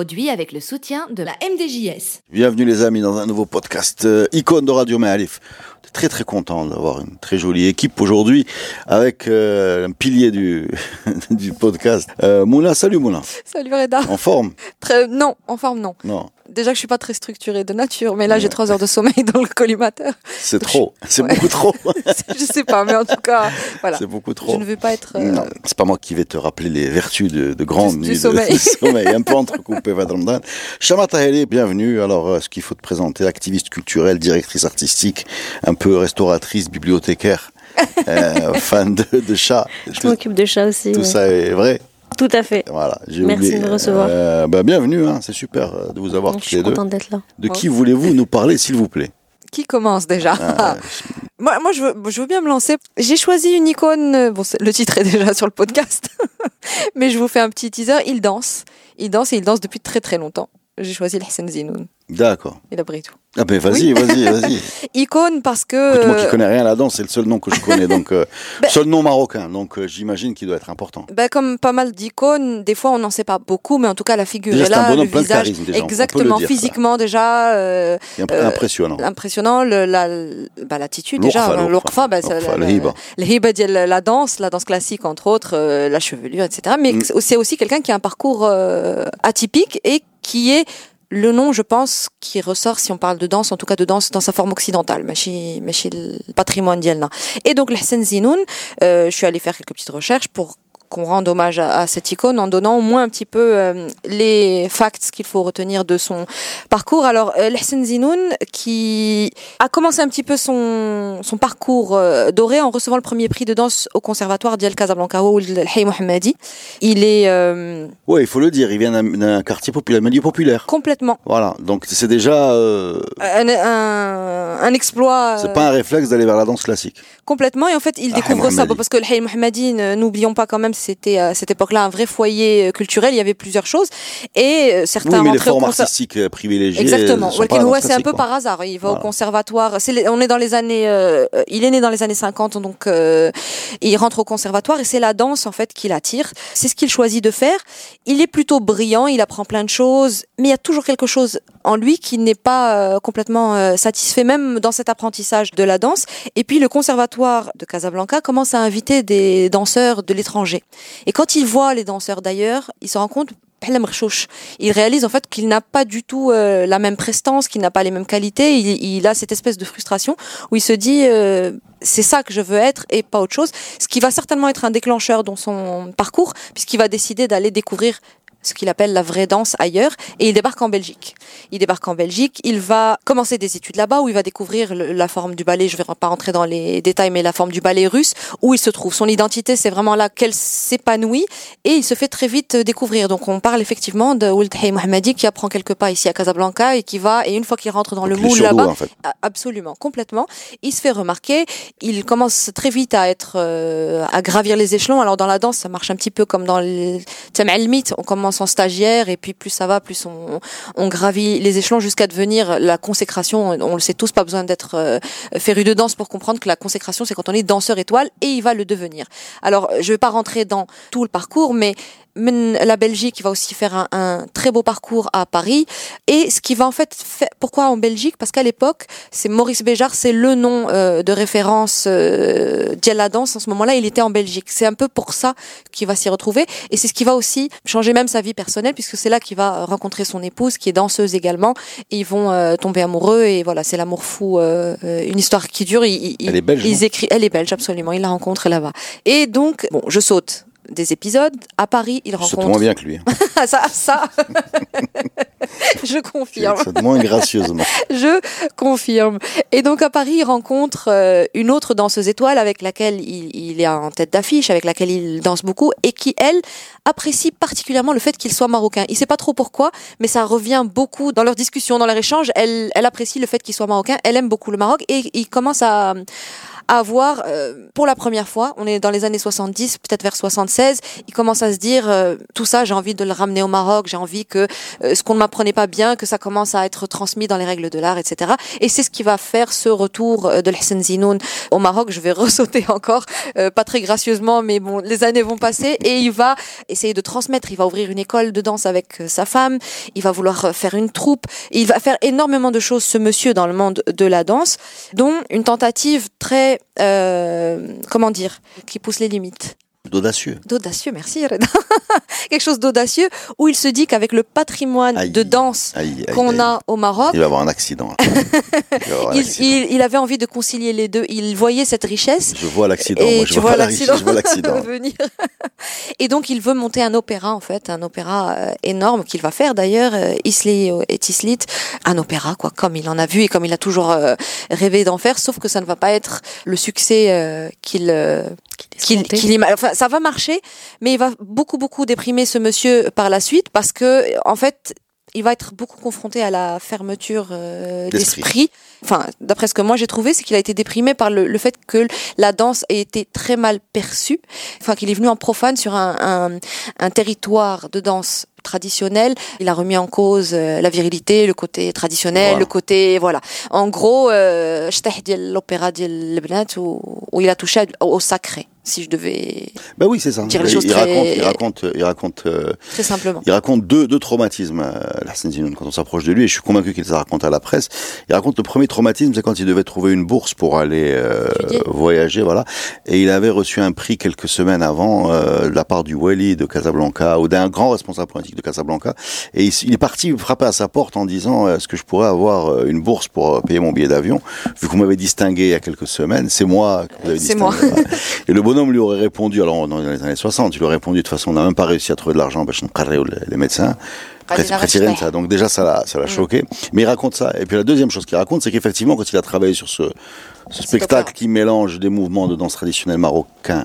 Produit avec le soutien de la MDJS. Bienvenue les amis dans un nouveau podcast euh, icône de Radio Maalif. Très très content d'avoir une très jolie équipe aujourd'hui avec euh, un pilier du, du podcast. Euh, Moulin, salut Moulin. Salut Reda. En forme? Très, non, en forme non. Non. Déjà que je suis pas très structurée de nature, mais là j'ai trois heures de sommeil dans le collimateur. C'est trop, c'est Ouais. beaucoup trop. je sais pas, mais en tout cas, voilà. C'est beaucoup Je trop. ne veux pas être. euh, Non, c'est pas moi qui vais te rappeler les vertus de, de grande Du- sommeil. sommeil, un peu entrecoupé va Ramadan. Shama Taheli, bienvenue. Alors, euh, ce qu'il faut te présenter, activiste culturelle, directrice artistique, un peu restauratrice, bibliothécaire, euh, fan de, de chats. Je m'occupe de chat aussi. tout ouais. ça est vrai. Tout à fait. Voilà, j'ai Merci oublié. de me recevoir. Euh, bah, bienvenue, hein, c'est super euh, de vous avoir Je tous suis les deux. contente d'être là. De qui voulez-vous nous parler, s'il vous plaît? Qui commence déjà Ah, Moi, moi je, veux, je veux bien me lancer. J'ai choisi une icône. Bon, le titre est déjà sur le podcast, mais je vous fais un petit teaser. Il danse. Il danse et il danse depuis très très longtemps j'ai choisi Hassan Zinoun. D'accord. Il a pris tout. Ah ben vas-y, vas-y, vas-y. Icône parce que... Écoute, moi qui euh, connais rien à la danse, c'est le seul nom que je connais, donc euh, bah, seul nom marocain, donc euh, j'imagine qu'il doit être important. Bah, comme pas mal d'icônes, des fois on n'en sait pas beaucoup, mais en tout cas la figure déjà, est là, un bonhomme, le plein visage, de charisme, déjà, exactement, physiquement déjà. Euh, impressionnant. Impressionnant, l'attitude la, bah, déjà, hein, l'orfa, bah, le hiba, la danse, la danse classique entre autres, la chevelure, etc. Mais mm. c'est aussi quelqu'un qui a un parcours atypique et qui est le nom, je pense, qui ressort si on parle de danse, en tout cas de danse dans sa forme occidentale, mais le patrimoine d'Yelna. Et donc, l'Hassan Zinoun, euh, je suis allée faire quelques petites recherches pour qu'on rende hommage à, à cette icône en donnant au moins un petit peu euh, les facts qu'il faut retenir de son parcours. Alors, euh, Hassan Zinoun, qui a commencé un petit peu son, son parcours euh, doré en recevant le premier prix de danse au conservatoire d'El Casablanca ou le Hay Mohammadi. Il est euh, Oui, il faut le dire, il vient d'un- quartier populaire, milieu populaire. complètement Voilà, donc c'est déjà, un, un, un exploit. c'est pas un réflexe d'aller vers la danse classique. Complètement. Et en fait, il Ah, découvre ça parce que le Hay Mohammadi, n'oublions pas quand même, c'était à cette époque-là un vrai foyer euh, culturel. Il y avait plusieurs choses. Et euh, certains Oui, mais les formes conser- artistiques euh, privilégiées. Exactement. euh, ouais, c'est un peu quoi. par hasard. Il va Voilà. au conservatoire. Les- on est dans les années. euh, euh, il est né dans les années 50, donc euh, il rentre au conservatoire et c'est la danse en fait qui l'attire. C'est ce qu'il choisit de faire. Il est plutôt brillant. Il apprend plein de choses, mais il y a toujours quelque chose en lui qui n'est pas euh, complètement euh, satisfait, même dans cet apprentissage de la danse. Et puis le conservatoire de Casablanca commence à inviter des danseurs de l'étranger. Et quand il voit les danseurs d'ailleurs, il se rend compte il réalise en fait qu'il n'a pas du tout euh, la même prestance, qu'il n'a pas les mêmes qualités. Il, a cette espèce de frustration où il se dit euh, c'est ça que je veux être et pas autre chose. Ce qui va certainement être un déclencheur dans son parcours puisqu'il va décider d'aller découvrir ce qu'il appelle la vraie danse ailleurs et il débarque en Belgique. Il débarque en Belgique, il va commencer des études là-bas où il va découvrir le- la forme du ballet, je vais pas rentrer dans les détails mais la forme du ballet russe où il se trouve. Son identité c'est vraiment là qu'elle s'épanouit et il se fait très vite euh, découvrir. Donc on parle effectivement de Ould Hay Mohammadi qui apprend quelques pas ici à Casablanca et qui va et une fois qu'il rentre dans le Donc, moule là-bas en fait. Absolument, complètement. Il se fait remarquer. Il commence très vite à être, euh, à gravir les échelons. Alors dans la danse, ça marche un petit peu comme dans le mythe. On commence en stagiaire et puis plus ça va, plus on, gravit les échelons jusqu'à devenir la consécration. On le sait tous, pas besoin d'être euh, féru de danse pour comprendre que la consécration, c'est quand on est danseur étoile et il va le devenir. Alors je vais pas rentrer dans tout le parcours, mais la Belgique va aussi faire un, un très beau parcours à Paris. Et ce qui va en fait faire, pourquoi en Belgique? Parce qu'à l'époque, c'est Maurice Béjart, c'est le nom euh, de référence euh, de la danse. En ce moment-là, il était en Belgique. C'est un peu pour ça qu'il va s'y retrouver. Et c'est ce qui va aussi changer même sa vie personnelle, puisque c'est là qu'il va rencontrer son épouse, qui est danseuse également. Et ils vont euh, tomber amoureux. Et voilà, c'est l'amour fou, euh, euh, une histoire qui dure. Ils, ils- Elle est belge, Ils écrivent, elle est belge, absolument. Il la rencontre là-bas. Et donc, bon, je saute des épisodes. À Paris, il rencontre. moins bien que lui. hein. ça, ça. je confirme. C'est moins gracieusement. Je confirme. Et donc à Paris, il rencontre euh, une autre danseuse étoile avec laquelle il, il est en tête d'affiche, avec laquelle il danse beaucoup et qui, elle, apprécie particulièrement le fait qu'il soit marocain. Il sait pas trop pourquoi, mais ça revient beaucoup dans leurs discussions, dans leur échange. Elle, elle apprécie le fait qu'il soit marocain. Elle aime beaucoup le Maroc et il commence à avoir, euh, pour la première fois, on est dans les années 70, peut-être vers 76, il commence à se dire, euh, tout ça, j'ai envie de le ramener au Maroc, j'ai envie que euh, ce qu'on ne m'apprenait pas bien, que ça commence à être transmis dans les règles de l'art, etc. Et c'est ce qui va faire ce retour euh, de Hassan Zinoun au Maroc. Je vais ressauter encore, euh, pas très gracieusement, mais bon, les années vont passer et il va essayer de transmettre. Il va ouvrir une école de danse avec euh, sa femme. Il va vouloir faire une troupe. Il va faire énormément de choses, ce monsieur, dans le monde de la danse, dont une tentative très, euh, comment dire, qui pousse les limites. D'audacieux. D'audacieux, merci Reda. Quelque chose d'audacieux où il se dit qu'avec le patrimoine Aïe. de danse qu'on a au Maroc, Il va avoir un accident. Il avoir un il, accident. il- il avait envie de concilier les deux. Il voyait cette richesse. Je vois l'accident. Moi, je vois l'accident je vois l'accident. venir. Et donc il veut monter un opéra en fait, un opéra euh, énorme qu'il va faire d'ailleurs, euh, Isli et Tislit, un opéra quoi, comme il en a vu et comme il a toujours euh, rêvé d'en faire, sauf que ça ne va pas être le succès qu'il qu'il, qu'il, enfin, ça va marcher, mais il va beaucoup, beaucoup déprimer ce monsieur par la suite parce que, en fait, il va être beaucoup confronté à la fermeture euh, d'esprit. Enfin, d'après ce que moi j'ai trouvé, c'est qu'il a été déprimé par le, le, fait que la danse ait été très mal perçue. Enfin, qu'il est venu en profane sur un, un, un territoire de danse traditionnel. Il a remis en cause euh, la virilité, le côté traditionnel, le côté voilà. En gros, euh, l'opéra de où, où il a touché au sacré si je devais Ben oui, c'est ça. Dire les il, choses il très- raconte, il raconte, il raconte, euh, très simplement. il raconte deux, deux traumatismes, euh, Hassan Zinoun, quand on s'approche de lui, et je suis convaincu qu'il les a racontés à la presse. Il raconte le premier traumatisme, c'est quand il devait trouver une bourse pour aller euh, voyager, voilà. Et il avait reçu un prix quelques semaines avant euh, de la part du Wali de Casablanca ou d'un grand responsable politique de Casablanca. Et il, est parti frapper à sa porte en disant est-ce que je pourrais avoir une bourse pour payer mon billet d'avion? Vu vous m'avez distingué il y a quelques semaines, c'est moi que vous avez C'est distingué. moi. Voilà. Et le bonhomme lui aurait répondu, alors dans les années 60, il lui aurait répondu de toute façon, on n'a même pas réussi à trouver de l'argent, ne carré les médecins. Ça. Donc déjà, ça l'a, ça l'a choqué. Mais il raconte ça. Et puis la deuxième chose qu'il raconte, c'est qu'effectivement, quand il a travaillé sur ce, ce spectacle qui mélange des mouvements de danse traditionnelle marocain,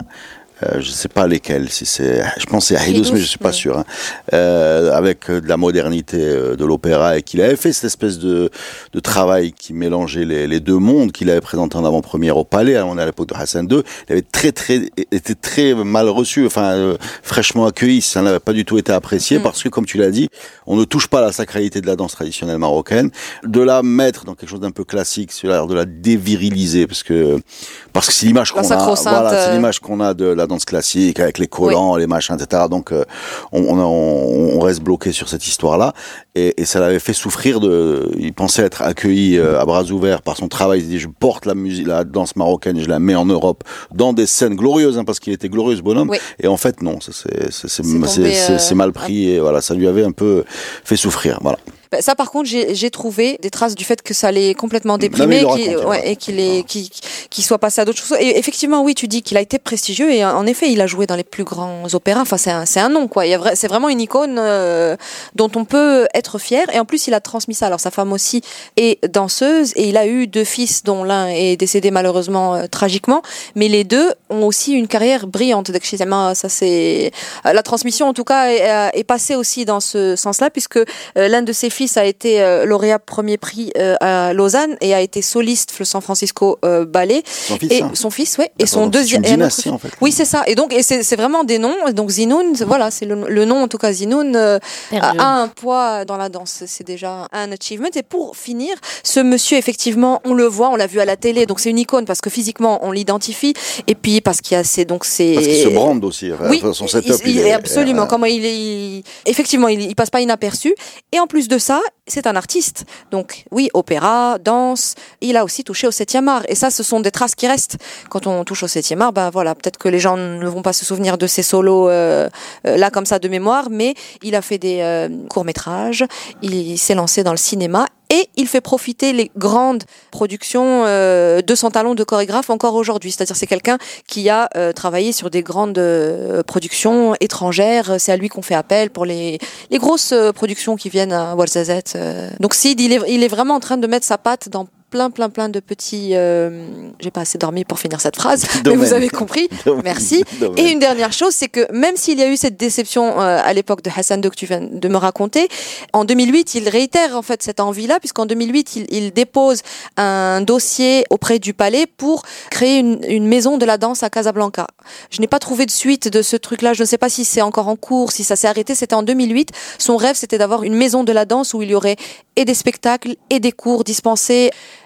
euh, je sais pas lesquels, si c'est, je pense c'est Haïdous, mais je suis pas sûr, hein, euh, avec euh, de la modernité euh, de l'opéra et qu'il avait fait cette espèce de, de travail qui mélangeait les, les deux mondes qu'il avait présenté en avant-première au Palais, hein, on est à l'époque de Hassan II, il avait très très été très mal reçu, enfin euh, fraîchement accueilli, ça n'avait pas du tout été apprécié Mm. parce que comme tu l'as dit, on ne touche pas à la sacralité de la danse traditionnelle marocaine, de la mettre dans quelque chose d'un peu classique, c'est-à-dire de la déviriliser parce que parce que c'est l'image qu'on a, voilà, c'est l'image qu'on a de la danse classique avec les collants, les machins, etc. Donc euh, on, on, reste bloqué sur cette histoire-là et, et ça l'avait fait souffrir de. Il pensait être accueilli euh, à bras ouverts par son travail. Il se dit je porte la musique, la danse marocaine, et je la mets en Europe dans des scènes glorieuses, hein, parce qu'il était glorieux ce bonhomme. Oui. Et en fait non, c'est euh, c'est mal pris et voilà, ça lui avait un peu fait souffrir. Voilà. Ben, Ça, par contre, j'ai trouvé des traces du fait que ça l'ait complètement déprimé le qu'il- ouais, et est- qu'il qu'il soit passé à d'autres choses. Et effectivement, oui, tu dis qu'il a été prestigieux et en effet, il a joué dans les plus grands opéras. Enfin, c'est un, un nom, quoi. C'est vraiment une icône euh, dont on peut être fier. Et en plus, il a transmis ça. Alors, sa femme aussi est danseuse et il a eu deux fils, dont l'un est décédé malheureusement euh, tragiquement. Mais les deux ont aussi une carrière brillante. Donc, chez Ça, c'est euh, la transmission, en tout cas, est, est passée aussi dans ce sens-là, puisque euh, l'un de ses fils a été euh, lauréat premier prix euh, à Lausanne et a été soliste le San Francisco euh, Ballet. Son fils, Et hein. son fils, ouais. Et son deuxième. une et un autre dynastie, fils. en fait. Oui, c'est ça. Et donc, et c'est vraiment des noms. Donc Zinoun, voilà, c'est le, le nom en tout cas Zinoun euh, a, a un poids dans la danse. C'est déjà un achievement. Et pour finir, ce monsieur, effectivement, on le voit, on l'a vu à la télé. Donc c'est une icône parce que physiquement on l'identifie. Et puis parce qu'il y a ces donc c'est. Parce qu'il se brande aussi. Oui, son setup, il- il il est est- absolument. euh, Comment il est, effectivement, il, il passe pas inaperçu. Et en plus de c'est un artiste. Donc oui, opéra, danse. Il a aussi touché au septième art. Et ça, ce sont des traces qui restent. Quand on touche au septième art, ben voilà, peut-être que les gens ne vont pas se souvenir de ses solos euh, euh, là comme ça de mémoire, mais il a fait des courts métrages. Il, s'est lancé dans le cinéma et il fait profiter les grandes productions euh, de son talent de chorégraphe encore aujourd'hui. C'est-à-dire c'est quelqu'un qui a euh, travaillé sur des grandes euh, productions étrangères. C'est à lui qu'on fait appel pour les, les grosses euh, productions qui viennent à Warzazet. euh. Donc Sid, il est, il est vraiment en train de mettre sa patte dans plein, plein, plein de petits... euh, J'ai pas assez dormi pour finir cette phrase, mais vous avez compris. Domaine. Merci. Domaine. Et une dernière chose, c'est que même s'il y a eu cette déception euh, à l'époque de Hassan II que tu viens de me raconter, en 2008, il réitère en fait cette envie-là, puisqu'en 2008, il, il dépose un dossier auprès du palais pour créer une, une maison de la danse à Casablanca. Je n'ai pas trouvé de suite de ce truc-là. Je ne sais pas si c'est encore en cours, si ça s'est arrêté. C'était en 2008. Son rêve, c'était d'avoir une maison de la danse où il y aurait et des spectacles et des cours dispensés.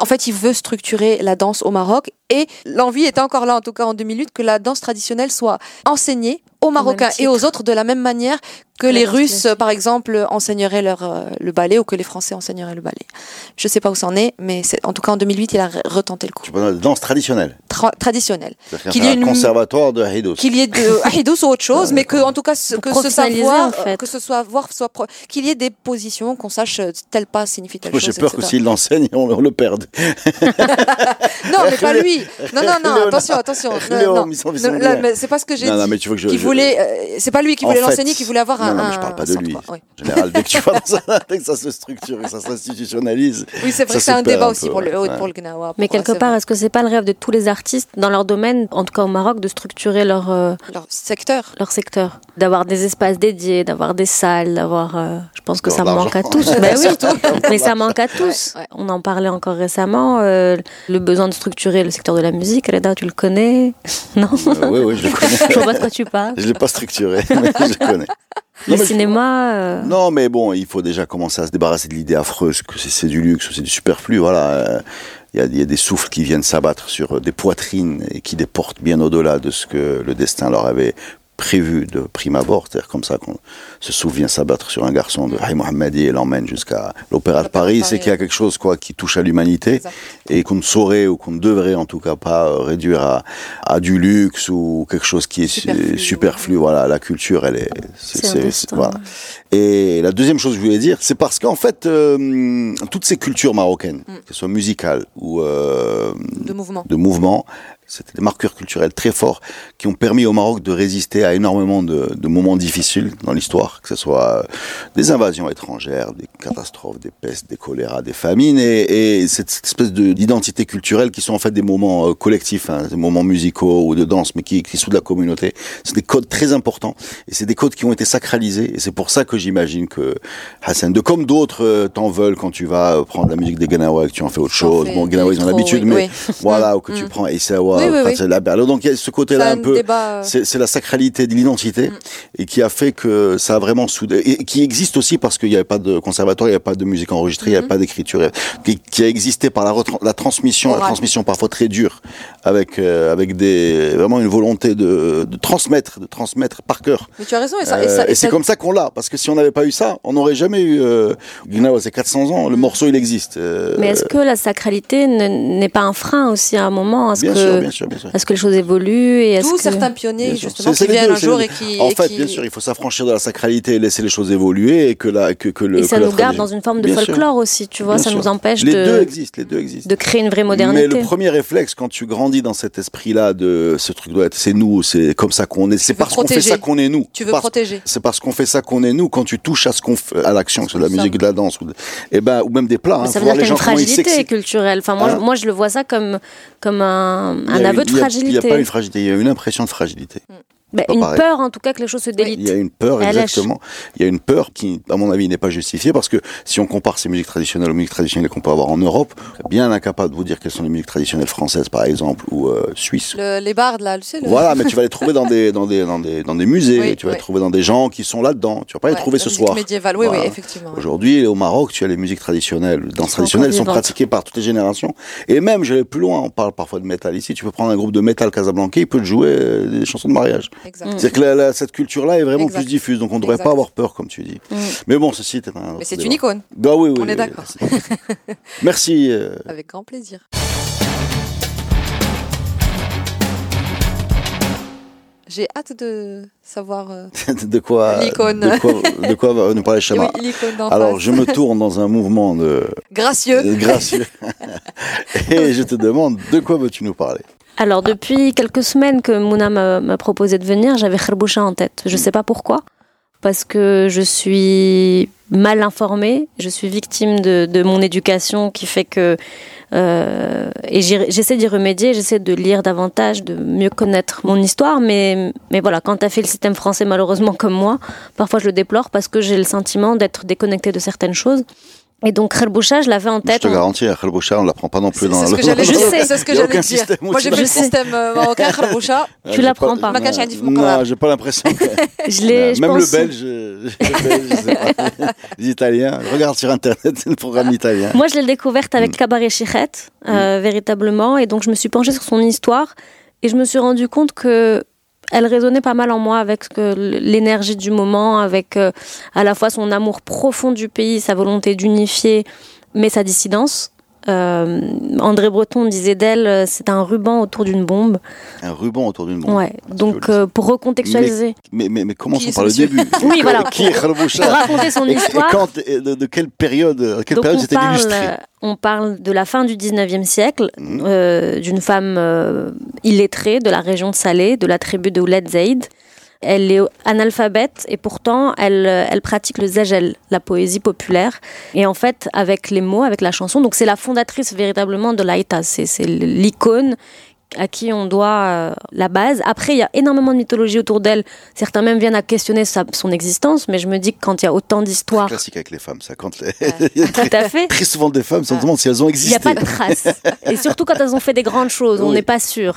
En fait, il veut structurer la danse au Maroc et l'envie était encore là, en tout cas en 2008, que la danse traditionnelle soit enseignée aux Marocains et aux autres de la même manière que la les Russes, par exemple, enseigneraient leur, euh, le ballet ou que les Français enseigneraient le ballet. Je sais pas où c'en est, mais c'est- en tout cas en 2008, il a re- retenté le coup. Tu parles de danse traditionnelle. Tra- traditionnel. C'est-à-dire Qu'il qu'il y ait un conservatoire de Haïdos. Qu'il y ait de Ahidous ou autre chose, mais que en tout cas ce, que ce savoir, en fait. que ce soit voir soit pro- qu'il y ait des positions qu'on sache euh, tel pas signifie telle Moi, chose. j'ai peur que etc. s'il l'enseigne, on, on le perde. Non, mais pas lui. Non, non, non. Attention, attention. Non, là, mais c'est pas ce que j'ai Non, non, dit. mais tu veux que je- Qui je- voulait. euh, c'est pas lui qui voulait l'enseigner, qui voulait avoir non, un. non, mais je parle pas de lui. Oui, En général, dès que tu vas dans un, dès que ça se structure et que ça s'institutionnalise. Oui, c'est vrai Ça que c'est un débat un aussi peu, pour le, ouais. pour le Gnawa. Mais quelque part, est-ce que c'est pas le rêve de tous les artistes dans leur domaine, en tout cas au Maroc, de structurer leur, euh, Leur secteur. leur secteur? D'avoir des espaces dédiés, d'avoir des salles, d'avoir. euh, je pense que ça D'avoir manque à tous. Ben oui, mais ça manque à tous. Ouais, ouais. On en parlait encore récemment. euh, le besoin de structurer le secteur de la musique. Reda, tu le connais? Non? Euh, oui, oui, je le connais. Je vois pas de quoi tu parles. Je l'ai pas structuré, mais je le connais. Le Non, cinéma. euh, Non, mais bon, il faut déjà commencer à se débarrasser de l'idée affreuse que c'est- du luxe ou c'est du superflu. Voilà. Euh, Il y, a, il y a des souffles qui viennent s'abattre sur des poitrines et qui les portent bien au-delà de ce que le destin leur avait prévu de prime abord. C'est-à-dire comme ça qu'on se souvient s'abattre sur un garçon de Hay Mohammadi et l'emmène jusqu'à l'Opéra de Paris. C'est qu'il y a quelque chose quoi qui touche à l'humanité et qu'on ne saurait ou qu'on ne devrait en tout cas pas euh, réduire à, à du luxe ou quelque chose qui est su- Superflu. Voilà, la culture, elle est, C'est voilà. Et la deuxième chose que je voulais dire, c'est parce qu'en fait, euh, toutes ces cultures marocaines, Mm. qu'elles soient musicales ou euh, De mouvement. de mouvement, c'était des marqueurs culturels très forts qui ont permis au Maroc de résister à énormément de, de moments difficiles dans l'histoire, que ce soit euh, des invasions étrangères, des catastrophes, des pestes, des choléras, des famines, et, et cette, cette espèce de- d'identité culturelle qui sont en fait des moments euh, collectifs, hein, des moments musicaux ou de danse, mais qui, qui sont de la communauté. C'est des codes très importants, et c'est des codes qui ont été sacralisés, et c'est pour ça que j'imagine que Hassan, de comme d'autres euh, t'en veulent quand tu vas prendre la musique des Ganawa et que tu en fais autre chose. Bon, Ganawa, ils ont l'habitude, oui, mais oui. voilà, ou que Mm. tu prends Issawa, Oui. Donc il y a ce côté-là un peu, débat. euh, c'est c'est la sacralité de l'identité Mm. et qui a fait que ça a vraiment soudé, et qui existe aussi parce qu'il n'y avait pas de conservatoire, il n'y avait pas de musique enregistrée, il n'y avait Mhm. pas d'écriture, qui, qui a existé par la, la transmission, la transmission parfois très dure, avec euh, avec des vraiment une volonté de, de transmettre, de transmettre par cœur. Mais tu as raison. Et, ça, Euh, et, ça- et et c'est ça- comme ça qu'on l'a, parce que si on n'avait pas eu ça, on n'aurait jamais eu. Euh, Gnawa, c'est 400 ans, le Mm. morceau il existe. Euh, Mais est-ce que la sacralité ne- n'est pas un frein aussi à un moment à ce bien que, sûr, bien sûr, bien sûr. est-ce que les choses évoluent et D'où que... certains pionniers, justement, qui viennent deux, un jour et qui. En et fait, qui- bien sûr, il faut s'affranchir de la sacralité et laisser les choses évoluer et que la que, que le. Et ça que la nous garde dans une forme de Bien sûr. folklore aussi, tu vois, Bien ça sûr. nous empêche Les deux de, existent, les deux existent. de créer une vraie Mais modernité. le premier réflexe, quand tu grandis dans cet esprit-là de ce truc doit être, c'est nous, c'est comme ça qu'on est, c'est parce qu'on fait ça qu'on est nous. Tu veux Parce- protéger. C'est parce qu'on fait ça qu'on est nous. Quand tu touches à ce qu'on à l'action, que ce soit de la musique, de la danse, ou, de- eh ben, ou même des plats. Mais hein, ça veut dire qu'il y a une fragilité culturelle. Enfin, moi, Hein je- moi, je le vois ça comme, comme un, un aveu de fragilité. Il n'y a pas une fragilité, il y a une impression de fragilité. Ben, pas une pareil. peur, en tout cas, que les choses se Il y délitent. a une peur, exactement. Il y a une peur qui, à mon avis, n'est pas justifiée parce que si on compare ces musiques traditionnelles aux musiques traditionnelles qu'on peut avoir en Europe, bien incapable de vous dire quelles sont les musiques traditionnelles françaises, par exemple, ou euh, suisses. Le- les bardes, là, tu sais. le- Voilà, mais tu vas les trouver dans des, dans des, dans des, dans des musées, Oui, tu vas oui. les trouver dans des gens qui sont là-dedans. Tu vas pas les trouver ce soir. médiévale, oui, Voilà. oui, effectivement. Aujourd'hui, au Maroc, tu as les musiques traditionnelles, les danses traditionnelles sont pratiquées par toutes les générations. Et même, je vais plus loin, on parle parfois de métal ici, tu peux prendre un groupe de métal casablancais, il peut te jouer euh, des chansons de mariage. C'est-à-dire que la- la- cette culture-là est vraiment Exact. plus diffuse, donc on ne devrait Exact. pas avoir peur, comme tu dis. Mm. Mais bon, ceci est un. Mais c'est une icône. Bah oui, oui. On est d'accord. Merci. euh, Avec grand plaisir. J'ai hâte de savoir. euh, de quoi, L'icône. de quoi, de quoi va nous parler Chama oui, Alors, je me tourne dans un mouvement de Gracieux. de gracieux et je te demande de quoi veux-tu nous parler? Alors, depuis quelques semaines que Mouna m'a proposé de venir, j'avais Kharboucha en tête. Je sais pas pourquoi. Parce que je suis mal informée, je suis victime de, de mon éducation qui fait que. euh, et j'essaie d'y remédier, j'essaie de lire davantage, de mieux connaître mon histoire, mais, mais voilà, quand tu as fait le système français, malheureusement comme moi, parfois je le déplore parce que j'ai le sentiment d'être déconnectée de certaines choses. Et donc, Kharboucha, je l'avais en Je tête. te garantis, à Khalboucha, on ne l'apprend pas non plus dans c'est ce le- que j'allais Je. C'est ce que j'allais dire. Moi, j'ai vu le Je système euh, marocain, Kharboucha. Ah, Tu l'apprends pas- Non, j'ai pas l'impression. Je je Même le belge, le je les Italiens, regarde sur internet, c'est le programme italien. Moi, je l'ai découverte avec Cabaret Chirette, euh, véritablement, et donc je me suis penchée sur son histoire, et je me suis rendu compte que elle résonnait pas mal en moi avec l'énergie du moment, avec euh, à la fois son amour profond du pays, sa volonté d'unifier, mais sa dissidence. Euh, André Breton disait d'elle, euh, c'est un ruban autour d'une bombe. Un ruban autour d'une bombe. Ouais. Donc joli, euh, pour recontextualiser, Mais, mais, mais commençons Qui est par le début. Oui, voilà. Qui est Khalboucha pour raconter son et, et histoire. quand, et de, de quelle période, quelle Donc période on c'était illustré on parle de la fin du 19e siècle, Mhm. euh, d'une femme euh, illettrée de la région de Salé, de la tribu de Ouled Zaïd. Elle est analphabète et pourtant elle, euh, elle pratique le zajel, la poésie populaire. Et en fait, avec les mots, avec la chanson, donc c'est la fondatrice véritablement de l'Aïta. C'est l'icône à qui on doit euh, la base. Après, il y a énormément de mythologie autour d'elle. Certains même viennent à questionner sa- son existence, mais je me dis que quand il y a autant d'histoires, Classique avec les femmes, ça. Quand les... a tout à fait, très souvent des femmes, se demande si elles ont il n'y existé. a pas de traces. Et surtout quand elles ont fait des grandes choses, on n'est pas sûr.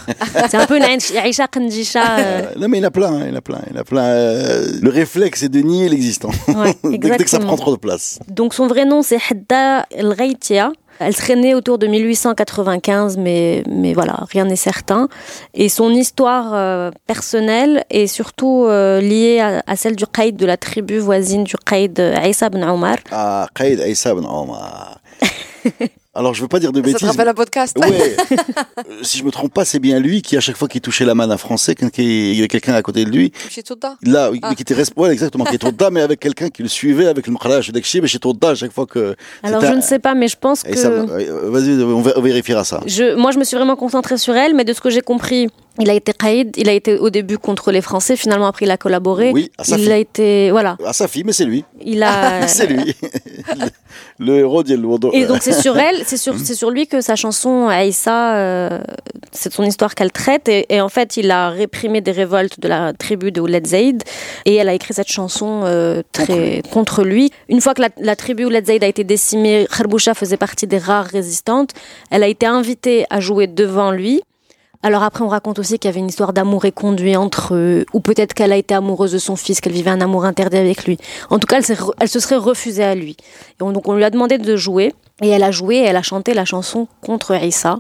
C'est un peu une Aïcha Kandisha. euh, Euh, non mais il y en a plein, hein, il y en a plein, il y en a plein. Euh, le réflexe c'est de nier l'existant. ouais, dès, dès que ça prend trop de place. Donc son vrai nom c'est Hadda El Ghaitia. Elle serait née autour de 1895, mais, mais voilà, rien n'est certain. Et son histoire euh, personnelle est surtout euh, liée à, à celle du Qaïd de la tribu voisine du Qaïd Aïssa ibn Omar. Ah, Qaïd Aïssa ibn Omar. Alors je veux pas dire de Ça te bêtises. rappelle un podcast Ouais. Euh, si je me trompe pas, c'est bien lui qui à chaque fois qu'il touchait la manne à français, quand il y avait quelqu'un à côté de lui, Chez Touta là, oui, Ah. qui était responsable, exactement, qui était Toda, mais avec quelqu'un qui le suivait avec le mkhalaj d'Ekshi, mais chez Toda à chaque fois que. Alors je un- ne sais pas, mais je pense Et ça, que... vas-y, on vérifiera ça. Je, moi, je me suis vraiment concentrée sur elle, mais de ce que j'ai compris, il a été Qaïd, il a été au début contre les Français, finalement après il a collaboré. Oui, à sa il fille. a été, voilà, À sa fille, mais c'est lui. il a. c'est lui. le, le héros Wodo. Et donc c'est sur elle, c'est sur, c'est sur lui que sa chanson Aïssa, euh, c'est son histoire qu'elle traite. Et, et en fait, il a réprimé des révoltes de la tribu de Ouled Zaïd. Et elle a écrit cette chanson euh, très contre lui. Une fois que la, la tribu Ouled Zaïd a été décimée, Kharboucha faisait partie des rares résistantes. Elle a été invitée à jouer devant lui. Alors après, on raconte aussi qu'il y avait une histoire d'amour éconduit entre eux, ou peut-être qu'elle a été amoureuse de son fils, qu'elle vivait un amour interdit avec lui. En tout cas, elle, se serait refusée à lui. Et on- donc on lui a demandé de jouer, et elle a joué, et elle a chanté la chanson contre Issa.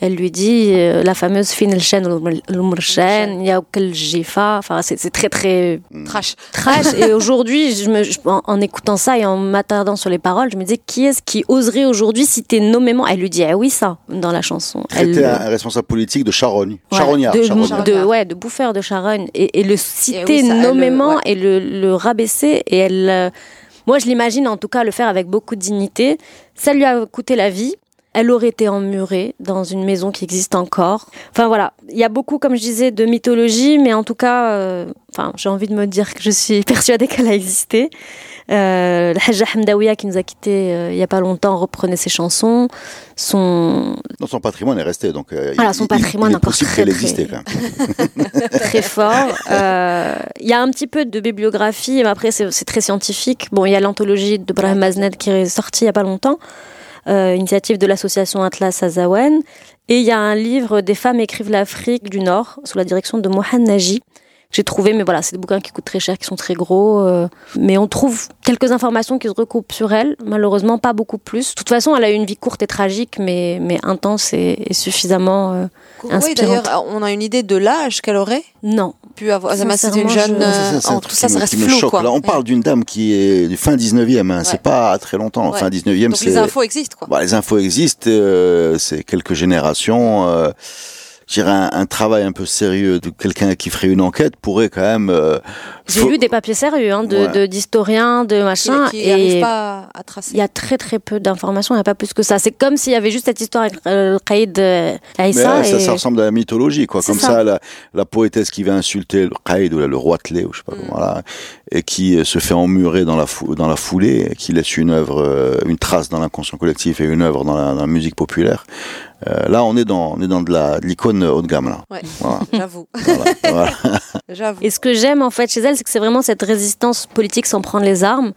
Elle lui dit euh, la fameuse fin el shen l'umrshen, il y a quel jifa. Enfin, c'est c'est très très Trash. trash. et aujourd'hui, je me, je- en, en écoutant ça et en m'attardant sur les paroles, je me disais qui est-ce qui oserait aujourd'hui citer nommément? Elle lui dit ah oui ça dans la chanson. Elle, C'était un, responsable politique de Charogne. Ouais, Charognard. de, Charognard. de, ouais, de bouffeur de charogne et, et le citer oui, ça, elle, nommément ouais. et le, le rabaisser et elle euh, moi je l'imagine en tout cas le faire avec beaucoup de dignité ça lui a coûté la vie elle aurait été emmurée dans une maison qui existe encore. Enfin voilà, il y a beaucoup, comme je disais, de mythologie, mais en tout cas, euh, enfin, j'ai envie de me dire que je suis persuadée qu'elle a existé. Euh, Hajja Hamdawiya qui nous a quittés euh, il y a pas longtemps reprenait ses chansons. Son Non, son patrimoine est resté. Donc, euh, Voilà, il- son il- patrimoine il est encore très, très- existait quand même. très fort. Il y a un petit peu de bibliographie, mais après c'est très scientifique. Bon, il y a l'anthologie de Brahim Mazned qui est sortie il y a pas longtemps, initiative de l'association Atlas Azawan. Et il y a un livre Des femmes écrivent l'Afrique du Nord sous la direction de Mohamed Naji. J'ai trouvé, mais voilà, c'est des bouquins qui coûtent très cher, qui sont très gros. euh, mais on trouve quelques informations qui se recoupent sur elle. Malheureusement, pas beaucoup plus. De toute façon, elle a eu une vie courte et tragique, mais, mais intense et, et suffisamment. euh, Oui, Inspirante. d'ailleurs, on a une idée de l'âge qu'elle aurait Non, pu avoir. Zama, C'était une jeune. je- euh, Ça, c'est en truc tout ça, ça reste qui me flou, choque. quoi. Là, on parle d'une dame qui est du fin 19e. hein. Ouais. C'est pas très longtemps. Ouais. Fin 19e, Donc c'est. les infos existent, quoi. Bah, les infos existent. euh, c'est quelques générations. Je dirais, un, un travail un peu sérieux de quelqu'un qui ferait une enquête pourrait quand même. euh, J'ai faut- lu des papiers sérieux, hein, de Ouais. de- d'historiens, de, Qui, machin, qui n'arrive et pas à tracer. il y a très très peu d'informations, il n'y a pas plus que ça. C'est comme s'il y avait juste cette histoire avec euh, Qaïd euh, Mais Aïssa. ouais, ça, et... ça ressemble à la mythologie, quoi. Comme ça. ça, la, la poétesse qui va insulter le Qaïd ou le roi Tlé, ou je sais pas Mm. comment, là, et qui euh, se fait emmurer dans la, fou- dans la foulée, et qui laisse une œuvre, euh, une trace dans l'inconscient collectif et une œuvre dans la, dans la musique populaire. Euh, là, on est dans, on est dans de la, de l'icône haut de gamme, là. Ouais, Voilà. j'avoue. Voilà, voilà. J'avoue. Et ce que j'aime en fait chez elle, c'est que c'est vraiment cette résistance politique sans prendre les armes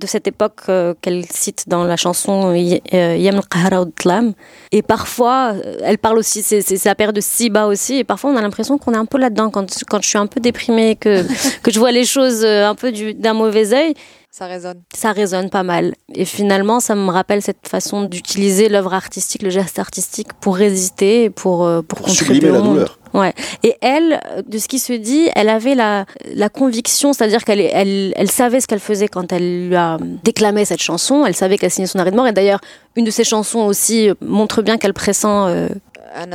de cette époque euh, qu'elle cite dans la chanson euh, Yam al-Qahara Tlam. Et parfois, elle parle aussi, c'est la période de Siba aussi, et parfois on a l'impression qu'on est un peu là-dedans. Quand, quand je suis un peu déprimée, que, que je vois les choses un peu du- d'un mauvais œil, Ça résonne. ça résonne pas mal. Et finalement, ça me rappelle cette façon d'utiliser l'œuvre artistique, le geste artistique pour résister, et pour, euh, pour, Pour contribuer au la monde. douleur. Ouais. Et elle, euh, de ce qui se dit, elle avait la, la conviction, c'est-à-dire qu'elle elle, elle savait ce qu'elle faisait quand elle lui a déclamé cette chanson. Elle savait qu'elle signait son arrêt de mort. Et d'ailleurs, une de ses chansons aussi euh, montre bien qu'elle pressent euh,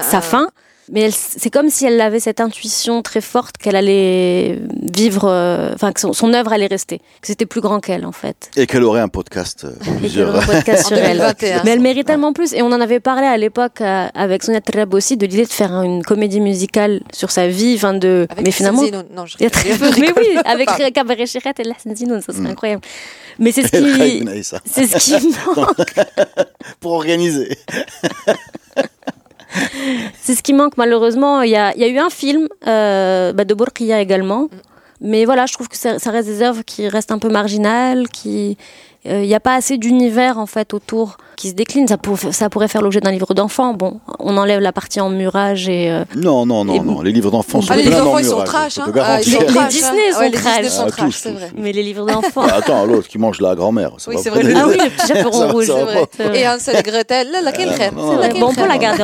sa un- fin. Mais c'est comme si elle avait cette intuition très forte qu'elle allait vivre, euh, enfin que son, son œuvre allait rester, que c'était plus grand qu'elle en fait. Et qu'elle aurait un podcast, euh, Et plusieurs. aurait un podcast sur elle. 2021. Mais elle mérite tellement plus. Et on en avait parlé à l'époque euh, avec Sonia Treb aussi de l'idée de faire une comédie musicale sur sa vie. Enfin de... Avec Mais finalement. Non, je il y a très peu. Mais oui, avec Cabaret Chiret et Lahsen Zinoun, ça serait Mm. incroyable. Mais c'est ce qui, c'est ce qui manque. Pour organiser. C'est ce qui manque malheureusement. Il y a, il y a eu un film euh, bah, de Bourkia également. Mais voilà, je trouve que ça, ça reste des œuvres qui restent un peu marginales, qui euh, il n'y a pas assez d'univers en fait autour qui se décline. Ça, pour- ça pourrait faire l'objet d'un livre d'enfant. Bon, on enlève la partie emmurage et euh, Non, non, non, Et- non. Les livres d'enfants sont Ah, les enfants, ils sont trash. Hein. Ah, ils garantir. sont Les Disney hein. sont Ouais, les trash. Disney sont Ah, trash, c'est vrai. mais les livres d'enfants. Ah, Attends, l'autre qui mange la grand-mère. ça Oui, va c'est vrai. ah oui, le petit chaperon rouge. Et Hansel et Gretel, là, laquelle Euh, crème Bon, on peut la garder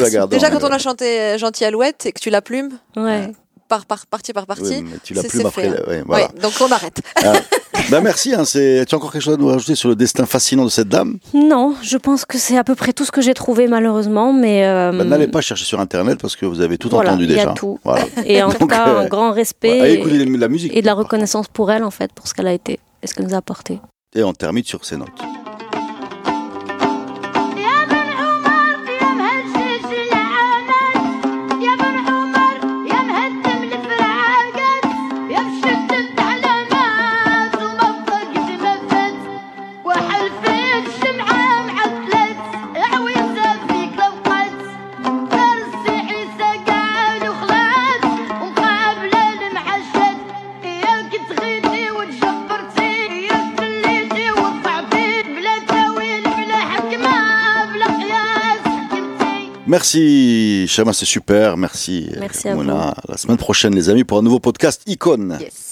version. garder. Déjà, en quand on a chanté euh, Gentil Alouette et que tu la plumes, Ouais. Par, par, partie par partie, Oui, tu l'as plus fait, hein. ouais, voilà. Ouais, donc on arrête. Ah. Ben merci. Hein, c'est- tu as encore quelque chose à nous rajouter sur le destin fascinant de cette dame? Non, je pense que c'est à peu près tout ce que j'ai trouvé malheureusement, mais euh, Ben, N'allez pas chercher sur Internet parce que vous avez tout Voilà, entendu il y a déjà. tout. Voilà. et en tout cas euh, un grand respect et, la musique. et de la reconnaissance pour elle en fait, pour ce qu'elle a été et ce qu'elle nous a apporté. Et on termine sur ces notes. Merci, Chama, c'est super. Merci, Merci à. La semaine prochaine, les amis, pour un nouveau podcast Icône. Yes.